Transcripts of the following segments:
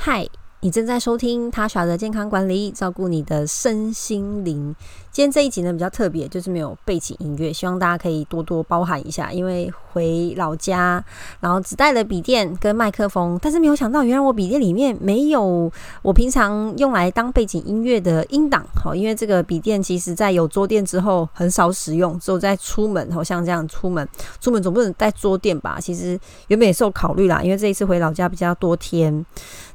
嗨，你正在收听他耍的健康管理，照顾你的身心灵。今天这一集呢比较特别，就是没有背景音乐，希望大家可以多多包涵一下。因为回老家，然后只带了笔电跟麦克风，但是没有想到，原来我笔电里面没有我平常用来当背景音乐的音档。好，因为这个笔电其实在有桌垫之后很少使用，只有在出门，好像这样出门，出门总不能带桌垫吧？其实原本也是有考虑啦，因为这一次回老家比较多天，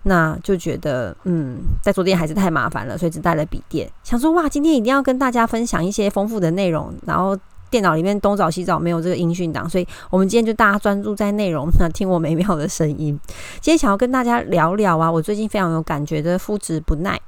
那就觉得嗯，在桌垫还是太麻烦了，所以只带了笔电。想说哇，今天一定要跟大家分享一些丰富的内容，然后电脑里面东找西找没有这个音讯档，所以我们今天就大家专注在内容，那听我美妙的声音。今天想要跟大家聊聊啊，我最近非常有感觉的肤质不耐。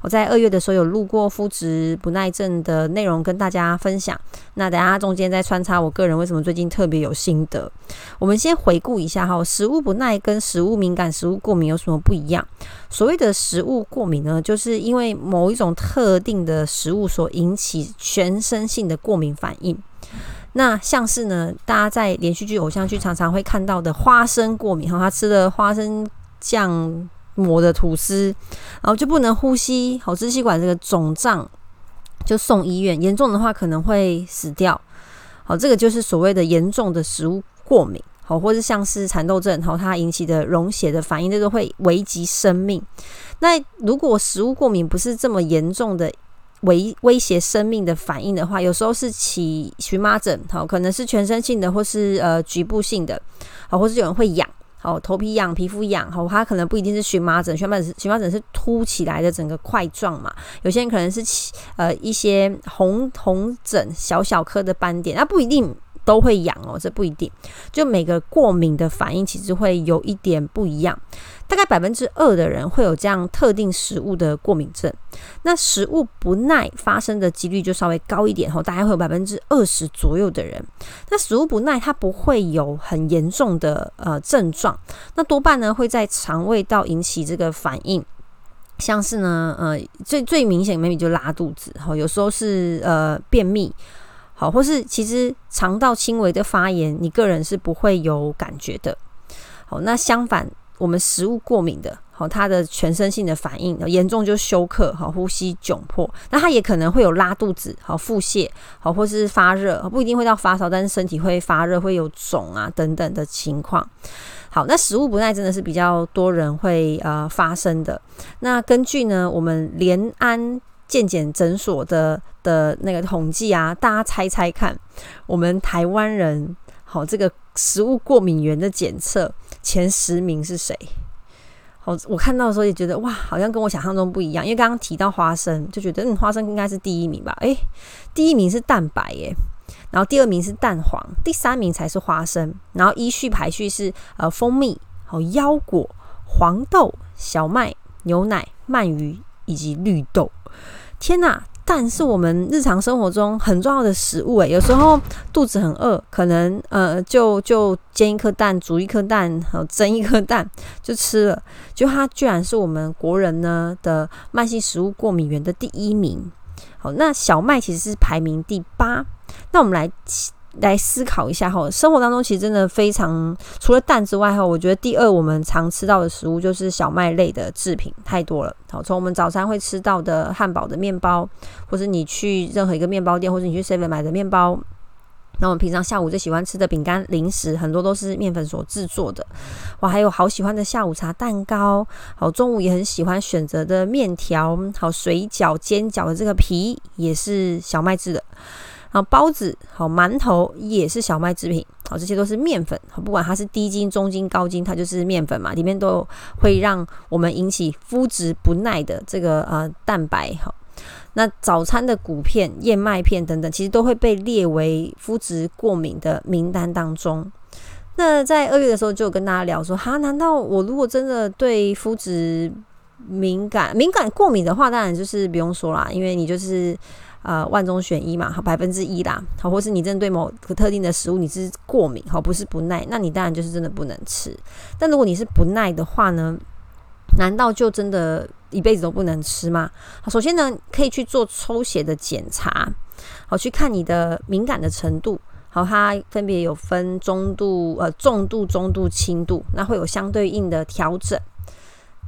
我在二月的时候有录过肤质不耐症的内容跟大家分享，那等下中间再穿插我个人为什么最近特别有心得。我们先回顾一下哈，食物不耐跟食物敏感、食物过敏有什么不一样？所谓的食物过敏呢，就是因为某一种特定的食物所引起全身性的过敏反应。那像是呢，大家在连续剧、偶像剧常常会看到的花生过敏哈，他吃了花生酱。磨的吐司，然后就不能呼吸，好支气管这个肿胀，就送医院，严重的话可能会死掉。好，这个就是所谓的严重的食物过敏，好，或者像是蚕豆症，好，它引起的溶血的反应，这个会危及生命。那如果食物过敏不是这么严重的威威胁生命的反应的话，有时候是起荨麻疹，好，可能是全身性的，或是呃局部性的，好，或是有人会痒。哦，头皮痒、皮肤痒，哦，它可能不一定是荨麻疹，荨麻疹荨麻疹是凸起来的整个块状嘛。有些人可能是起呃一些红红疹、小小颗的斑点，那不一定都会痒哦，这不一定。就每个过敏的反应其实会有一点不一样。大概百分之二的人会有这样特定食物的过敏症，那食物不耐发生的几率就稍微高一点吼，大概会有百分之二十左右的人。那食物不耐它不会有很严重的呃症状，那多半呢会在肠胃道引起这个反应，像是呢呃最最明显 maybe 就拉肚子，好有时候是呃便秘，好或是其实肠道轻微的发炎，你个人是不会有感觉的。好，那相反。我们食物过敏的，好，它的全身性的反应严重就休克，好，呼吸窘迫，那它也可能会有拉肚子，好，腹泻，好，或是发热，不一定会到发烧，但是身体会发热，会有肿啊等等的情况。好，那食物不耐真的是比较多人会呃发生的。那根据呢，我们联安健检诊所的的那个统计啊，大家猜猜看，我们台湾人。好，这个食物过敏源的检测前十名是谁？好，我看到的时候也觉得哇，好像跟我想象中不一样。因为刚刚提到花生，就觉得嗯，花生应该是第一名吧？诶，第一名是蛋白耶，然后第二名是蛋黄，第三名才是花生，然后依序排序是呃蜂蜜、好腰果、黄豆、小麦、牛奶、鳗鱼以及绿豆。天呐！蛋是我们日常生活中很重要的食物，诶，有时候肚子很饿，可能呃就就煎一颗蛋，煮一颗蛋，和蒸一颗蛋就吃了。就它居然是我们国人呢的慢性食物过敏源的第一名。好，那小麦其实是排名第八。那我们来。来思考一下哈，生活当中其实真的非常除了蛋之外哈，我觉得第二我们常吃到的食物就是小麦类的制品太多了。好，从我们早餐会吃到的汉堡的面包，或者你去任何一个面包店，或者你去 seven 买的面包，那我们平常下午最喜欢吃的饼干、零食，很多都是面粉所制作的。哇，还有好喜欢的下午茶蛋糕，好中午也很喜欢选择的面条，好水饺、煎饺的这个皮也是小麦制的。啊包子好，馒头也是小麦制品，好，这些都是面粉，好，不管它是低筋、中筋、高筋，它就是面粉嘛，里面都会让我们引起肤质不耐的这个呃蛋白，好，那早餐的谷片、燕麦片等等，其实都会被列为肤质过敏的名单当中。那在二月的时候就跟大家聊说，哈，难道我如果真的对肤质敏感、敏感过敏的话，当然就是不用说啦，因为你就是。呃，万中选一嘛，好百分之一啦，好，或是你针对某个特定的食物你是过敏，好不是不耐，那你当然就是真的不能吃。但如果你是不耐的话呢，难道就真的一辈子都不能吃吗？好，首先呢，可以去做抽血的检查，好去看你的敏感的程度，好，它分别有分中度、呃重度、中度、轻度，那会有相对应的调整。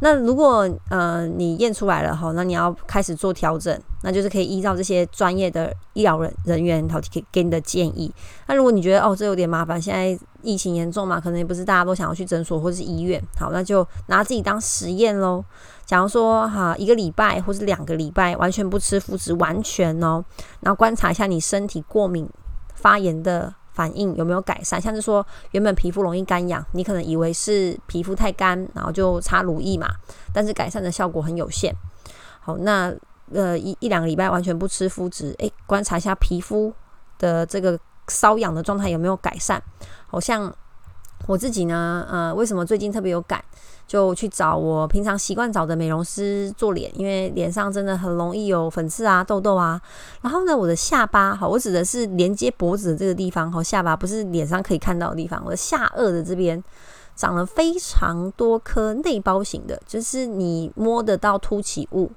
那如果呃你验出来了哈，那你要开始做调整，那就是可以依照这些专业的医疗人人员好给给你的建议。那如果你觉得哦这有点麻烦，现在疫情严重嘛，可能也不是大家都想要去诊所或是医院，好，那就拿自己当实验喽。假如说哈一个礼拜或是两个礼拜完全不吃麸质，完全哦，然后观察一下你身体过敏发炎的。反应有没有改善？像是说原本皮肤容易干痒，你可能以为是皮肤太干，然后就擦乳液嘛，但是改善的效果很有限。好，那呃一一两个礼拜完全不吃肤质，诶，观察一下皮肤的这个瘙痒的状态有没有改善？好像我自己呢，呃，为什么最近特别有感？就去找我平常习惯找的美容师做脸，因为脸上真的很容易有粉刺啊、痘痘啊。然后呢，我的下巴，好，我指的是连接脖子的这个地方，好，下巴不是脸上可以看到的地方，我的下颚的这边长了非常多颗内包型的，就是你摸得到凸起物，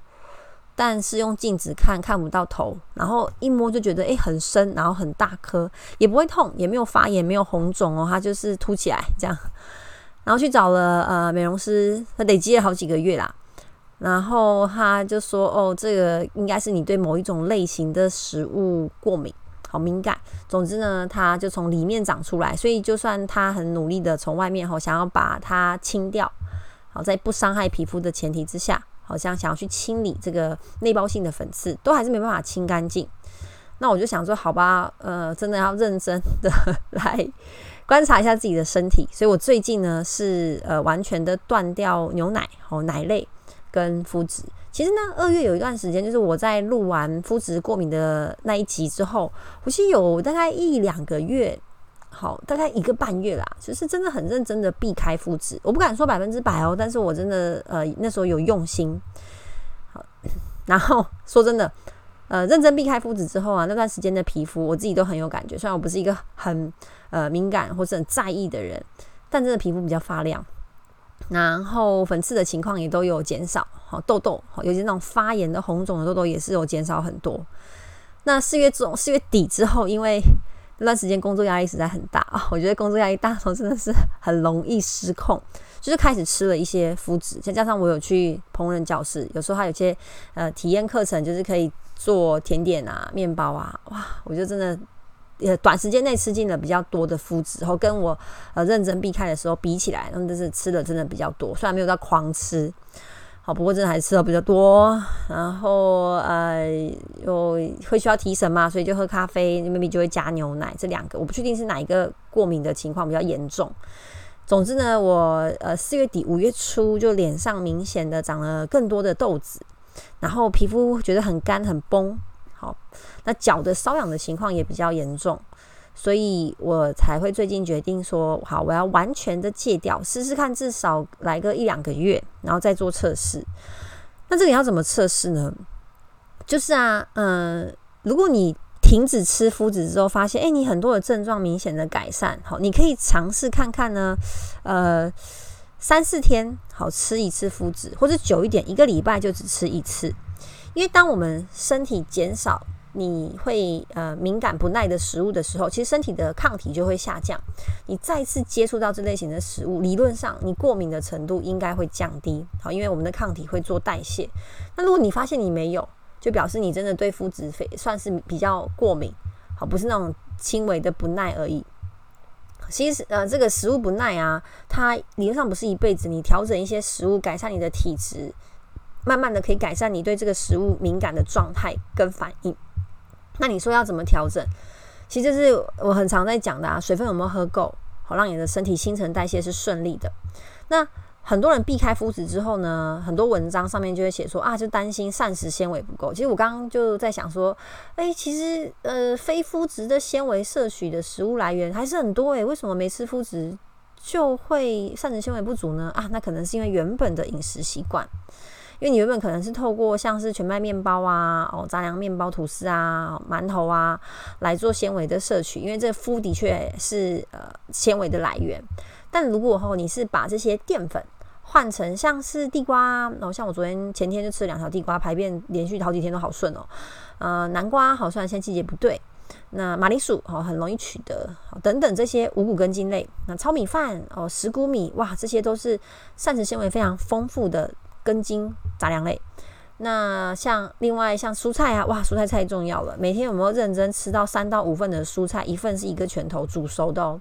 但是用镜子看看不到头，然后一摸就觉得诶很深，然后很大颗，也不会痛，也没有发炎，没有红肿哦，它就是凸起来这样。然后去找了呃美容师，他累积了好几个月啦。然后他就说：“哦，这个应该是你对某一种类型的食物过敏，好敏感。总之呢，它就从里面长出来。所以就算他很努力的从外面哈想要把它清掉，好在不伤害皮肤的前提之下，好像想要去清理这个内包性的粉刺，都还是没办法清干净。那我就想说，好吧，呃，真的要认真的 来。”观察一下自己的身体，所以我最近呢是呃完全的断掉牛奶哦奶类跟肤质。其实呢，二月有一段时间，就是我在录完肤质过敏的那一集之后，我其实有大概一两个月，好大概一个半月啦，就是真的很认真的避开肤质。我不敢说百分之百哦，但是我真的呃那时候有用心。好，然后说真的。呃，认真避开肤质之后啊，那段时间的皮肤我自己都很有感觉。虽然我不是一个很呃敏感或是很在意的人，但真的皮肤比较发亮，然后粉刺的情况也都有减少。好，痘痘，好，尤其那种发炎的红肿的痘痘也是有减少很多。那四月中四月底之后，因为那段时间工作压力实在很大啊，我觉得工作压力大的时候真的是很容易失控。就是开始吃了一些麸质，再加上我有去烹饪教室，有时候还有些呃体验课程，就是可以做甜点啊、面包啊，哇，我就真的呃短时间内吃进了比较多的麸质，然后跟我呃认真避开的时候比起来，那么就是吃的真的比较多，虽然没有到狂吃，好，不过真的还吃的比较多，然后呃有会需要提神嘛，所以就喝咖啡，maybe 就会加牛奶，这两个我不确定是哪一个过敏的情况比较严重。总之呢，我呃四月底五月初就脸上明显的长了更多的痘子，然后皮肤觉得很干很崩，好，那脚的瘙痒的情况也比较严重，所以我才会最近决定说，好，我要完全的戒掉，试试看，至少来个一两个月，然后再做测试。那这里要怎么测试呢？就是啊，嗯，如果你停止吃麸质之后，发现哎，你很多的症状明显的改善，好，你可以尝试看看呢，呃，三四天好吃一次麸质，或者久一点，一个礼拜就只吃一次。因为当我们身体减少你会呃敏感不耐的食物的时候，其实身体的抗体就会下降。你再次接触到这类型的食物，理论上你过敏的程度应该会降低，好，因为我们的抗体会做代谢。那如果你发现你没有，就表示你真的对肤质非算是比较过敏，好，不是那种轻微的不耐而已。其实呃，这个食物不耐啊，它理论上不是一辈子。你调整一些食物，改善你的体质，慢慢的可以改善你对这个食物敏感的状态跟反应。那你说要怎么调整？其实是我很常在讲的啊，水分有没有喝够，好让你的身体新陈代谢是顺利的。那很多人避开麸质之后呢，很多文章上面就会写说啊，就担心膳食纤维不够。其实我刚刚就在想说，哎，其实呃，非麸质的纤维摄取的食物来源还是很多诶，为什么没吃麸质就会膳食纤维不足呢？啊，那可能是因为原本的饮食习惯，因为你原本可能是透过像是全麦面包啊、哦杂粮面包、吐司啊、馒头啊来做纤维的摄取，因为这麸的确是呃纤维的来源。但如果吼你是把这些淀粉换成像是地瓜，然后像我昨天前天就吃了两条地瓜，排便连续好几天都好顺哦。呃，南瓜好，虽然现在季节不对，那马铃薯哦很容易取得，等等这些五谷根茎类，那糙米饭哦石谷米哇，这些都是膳食纤维非常丰富的根茎杂粮类。那像另外像蔬菜啊，哇，蔬菜太重要了。每天有没有认真吃到三到五份的蔬菜？一份是一个拳头煮熟的哦。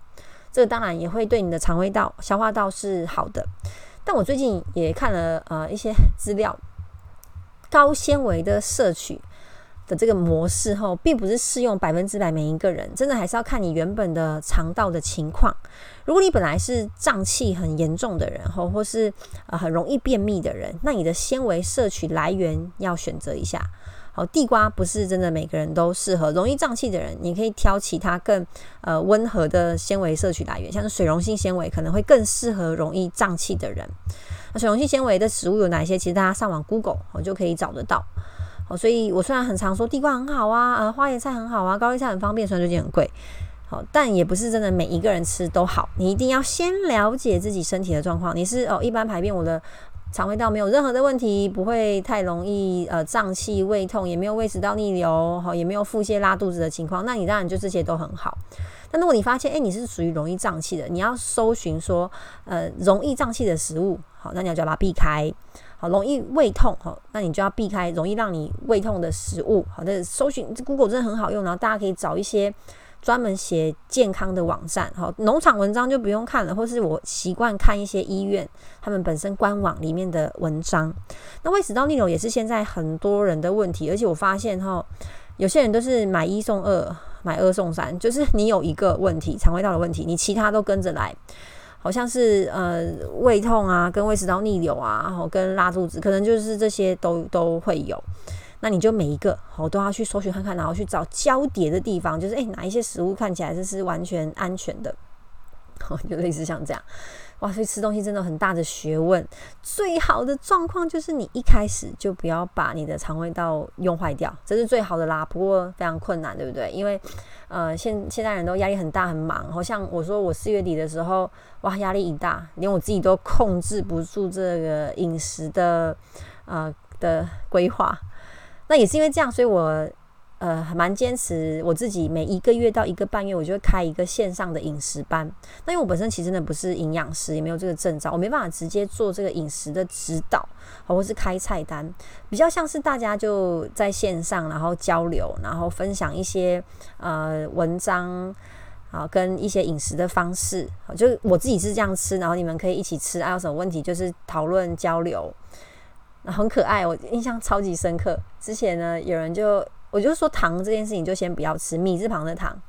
这个当然也会对你的肠胃道、消化道是好的。但我最近也看了呃一些资料，高纤维的摄取。的这个模式后，并不是适用百分之百每一个人，真的还是要看你原本的肠道的情况。如果你本来是胀气很严重的人，吼，或是呃很容易便秘的人，那你的纤维摄取来源要选择一下。好，地瓜不是真的每个人都适合，容易胀气的人，你可以挑其他更呃温和的纤维摄取来源，像是水溶性纤维可能会更适合容易胀气的人。那水溶性纤维的食物有哪些？其实大家上网 Google 我就可以找得到。好，所以我虽然很常说地瓜很好啊，呃，花椰菜很好啊，高丽菜很方便，虽然最近很贵，好，但也不是真的每一个人吃都好。你一定要先了解自己身体的状况。你是哦，一般排便，我的肠胃道没有任何的问题，不会太容易呃胀气、胃痛，也没有胃食道逆流，好，也没有腹泻、拉肚子的情况，那你当然就这些都很好。但如果你发现，哎，你是属于容易胀气的，你要搜寻说，呃，容易胀气的食物，好，那你要就要把它避开。好，容易胃痛，好，那你就要避开容易让你胃痛的食物。好的，搜寻这 Google 真的很好用，然后大家可以找一些专门写健康的网站。好，农场文章就不用看了，或是我习惯看一些医院他们本身官网里面的文章。那胃食道逆流也是现在很多人的问题，而且我发现哈，有些人都是买一送二，买二送三，就是你有一个问题，肠胃道的问题，你其他都跟着来。好像是呃胃痛啊，跟胃食道逆流啊，然后跟拉肚子，可能就是这些都都会有。那你就每一个好都要去搜寻看看，然后去找交叠的地方，就是诶哪一些食物看起来这是完全安全的，好 就类似像这样。哇，所以吃东西真的很大的学问。最好的状况就是你一开始就不要把你的肠胃道用坏掉，这是最好的啦。不过非常困难，对不对？因为呃，现现在人都压力很大，很忙。好像我说我四月底的时候，哇，压力一大，连我自己都控制不住这个饮食的呃的规划。那也是因为这样，所以我。呃，蛮坚持我自己每一个月到一个半月，我就会开一个线上的饮食班。那因为我本身其实呢不是营养师，也没有这个证照，我没办法直接做这个饮食的指导，或是开菜单，比较像是大家就在线上，然后交流，然后分享一些呃文章啊，跟一些饮食的方式。就我自己是这样吃，然后你们可以一起吃，还有什么问题就是讨论交流，很可爱，我印象超级深刻。之前呢，有人就。我就说糖这件事情就先不要吃米字旁的糖，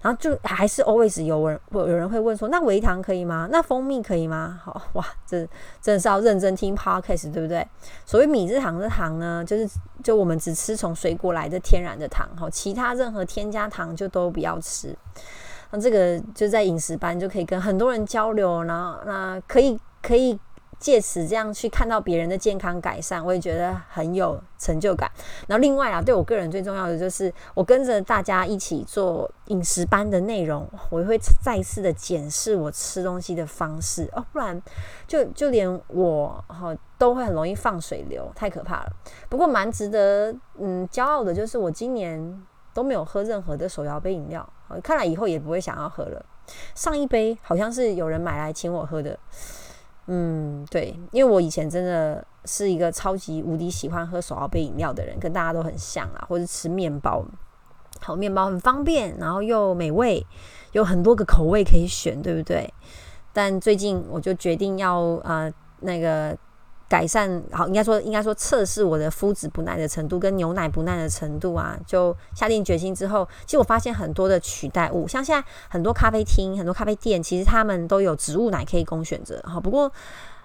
然后就还是 always 有人有人会问说，那维糖可以吗？那蜂蜜可以吗？好哇，这真的是要认真听 podcast 对不对？所谓米字糖的糖呢，就是就我们只吃从水果来的天然的糖，好，其他任何添加糖就都不要吃。那这个就在饮食班就可以跟很多人交流，然后那可以可以。借此这样去看到别人的健康改善，我也觉得很有成就感。然后另外啊，对我个人最重要的就是，我跟着大家一起做饮食班的内容，我会再次的检视我吃东西的方式哦，不然就就连我哈都会很容易放水流，太可怕了。不过蛮值得嗯骄傲的，就是我今年都没有喝任何的手摇杯饮料，看来以后也不会想要喝了。上一杯好像是有人买来请我喝的。嗯，对，因为我以前真的是一个超级无敌喜欢喝手摇杯饮料的人，跟大家都很像啊，或者吃面包，好，面包很方便，然后又美味，有很多个口味可以选，对不对？但最近我就决定要啊，那个。改善好，应该说应该说测试我的麸质不耐的程度跟牛奶不耐的程度啊，就下定决心之后，其实我发现很多的取代物，像现在很多咖啡厅、很多咖啡店，其实他们都有植物奶可以供选择。哈，不过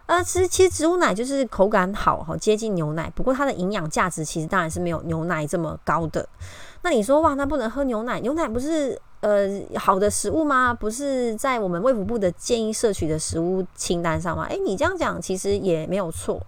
呃，其实其实植物奶就是口感好，哈，接近牛奶，不过它的营养价值其实当然是没有牛奶这么高的。那你说哇，那不能喝牛奶？牛奶不是？呃，好的食物吗？不是在我们卫福部的建议摄取的食物清单上吗？诶，你这样讲其实也没有错。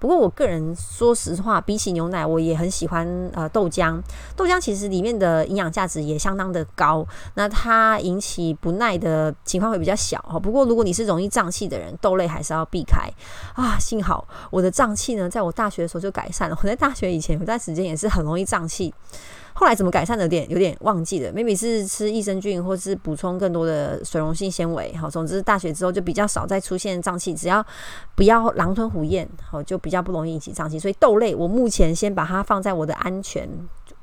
不过我个人说实话，比起牛奶，我也很喜欢呃豆浆。豆浆其实里面的营养价值也相当的高，那它引起不耐的情况会比较小哈。不过如果你是容易胀气的人，豆类还是要避开啊。幸好我的胀气呢，在我大学的时候就改善了。我在大学以前有段时间也是很容易胀气。后来怎么改善的？点有点忘记了，maybe 是吃益生菌，或是补充更多的水溶性纤维。好，总之大学之后就比较少再出现胀气，只要不要狼吞虎咽，好就比较不容易引起胀气。所以豆类我目前先把它放在我的安全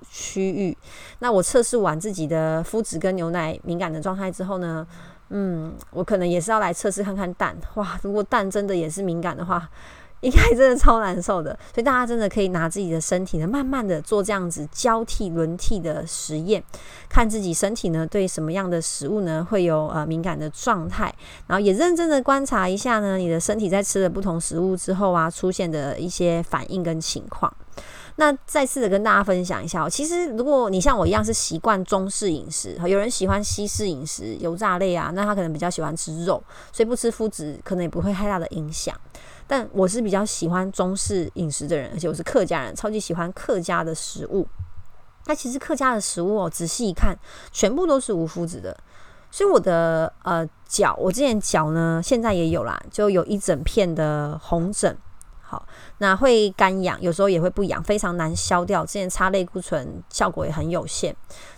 区域。那我测试完自己的肤质跟牛奶敏感的状态之后呢，嗯，我可能也是要来测试看看蛋。哇，如果蛋真的也是敏感的话。应该真的超难受的，所以大家真的可以拿自己的身体呢，慢慢的做这样子交替轮替的实验，看自己身体呢对什么样的食物呢会有呃敏感的状态，然后也认真的观察一下呢，你的身体在吃了不同食物之后啊出现的一些反应跟情况。那再次的跟大家分享一下，其实如果你像我一样是习惯中式饮食，有人喜欢西式饮食，油炸类啊，那他可能比较喜欢吃肉，所以不吃麸质可能也不会太大的影响。但我是比较喜欢中式饮食的人，而且我是客家人，超级喜欢客家的食物。那其实客家的食物哦，仔细一看，全部都是无麸质的。所以我的呃脚，我之前脚呢，现在也有啦，就有一整片的红疹。好，那会干痒，有时候也会不痒，非常难消掉。之前擦类固醇效果也很有限，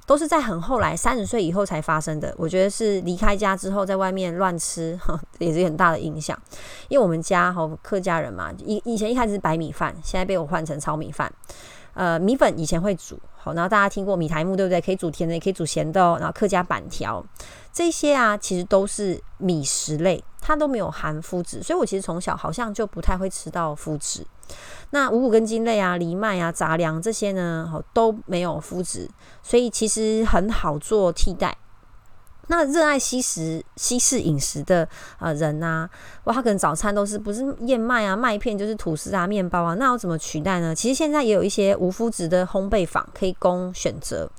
都是在很后来三十岁以后才发生的。我觉得是离开家之后，在外面乱吃，也是很大的影响。因为我们家哈客家人嘛，以以前一开始是白米饭，现在被我换成糙米饭。呃，米粉以前会煮，好，然后大家听过米苔木对不对？可以煮甜的，也可以煮咸的哦。然后客家板条这些啊，其实都是米食类，它都没有含麸质，所以我其实从小好像就不太会吃到麸质。那五谷根茎类啊、藜麦啊、杂粮这些呢，好都没有麸质，所以其实很好做替代。那热爱西食、西式饮食的呃人呐，哇，他可能早餐都是不是燕麦啊、麦片，就是吐司啊、面包啊，那要怎么取代呢？其实现在也有一些无麸质的烘焙坊可以供选择，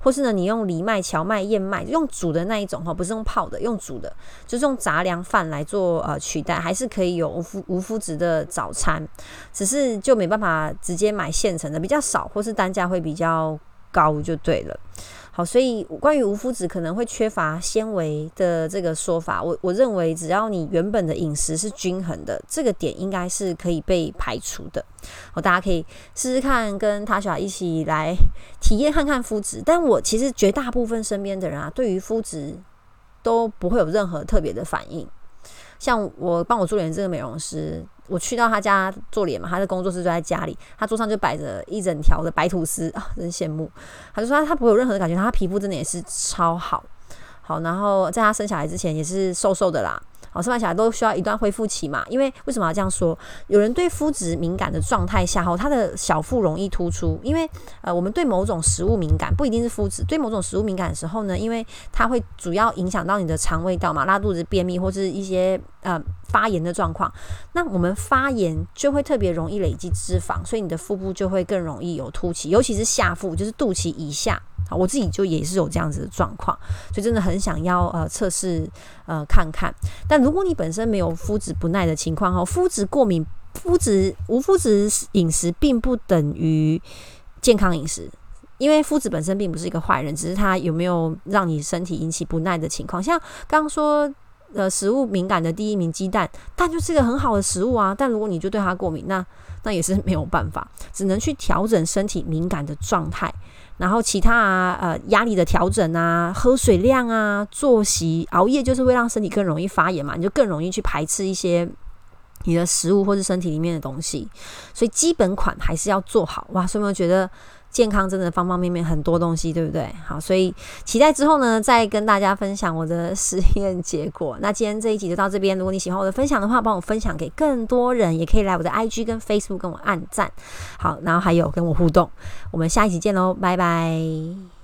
或是呢，你用藜麦、荞麦、燕麦用煮的那一种哈，不是用泡的，用煮的，就是用杂粮饭来做呃取代，还是可以有无麸无麸质的早餐，只是就没办法直接买现成的，比较少，或是单价会比较高就对了。好，所以关于无麸质可能会缺乏纤维的这个说法，我我认为只要你原本的饮食是均衡的，这个点应该是可以被排除的。好，大家可以试试看，跟塔小一起来体验看看麸质。但我其实绝大部分身边的人啊，对于麸质都不会有任何特别的反应。像我帮我做脸这个美容师。我去到他家做脸嘛，他的工作室就在家里，他桌上就摆着一整条的白吐司 啊，真羡慕。他就说他他不会有任何的感觉，他皮肤真的也是超好，好，然后在他生小孩之前也是瘦瘦的啦。好，生完小孩都需要一段恢复期嘛？因为为什么要这样说？有人对肤质敏感的状态下，后他的小腹容易突出。因为呃，我们对某种食物敏感，不一定是肤质，对某种食物敏感的时候呢，因为它会主要影响到你的肠胃道嘛，拉肚子、便秘或是一些呃发炎的状况。那我们发炎就会特别容易累积脂肪，所以你的腹部就会更容易有凸起，尤其是下腹，就是肚脐以下。我自己就也是有这样子的状况，所以真的很想要呃测试呃看看。但如果你本身没有肤质不耐的情况哈，肤质过敏、肤质无肤质饮食并不等于健康饮食，因为肤质本身并不是一个坏人，只是它有没有让你身体引起不耐的情况。像刚刚说呃食物敏感的第一名鸡蛋，蛋就是一个很好的食物啊，但如果你就对它过敏，那那也是没有办法，只能去调整身体敏感的状态。然后其他啊，呃，压力的调整啊，喝水量啊，作息，熬夜就是会让身体更容易发炎嘛，你就更容易去排斥一些你的食物或是身体里面的东西，所以基本款还是要做好哇。所以我觉得。健康真的方方面面很多东西，对不对？好，所以期待之后呢，再跟大家分享我的实验结果。那今天这一集就到这边。如果你喜欢我的分享的话，帮我分享给更多人，也可以来我的 IG 跟 Facebook 跟我按赞。好，然后还有跟我互动。我们下一集见喽，拜拜。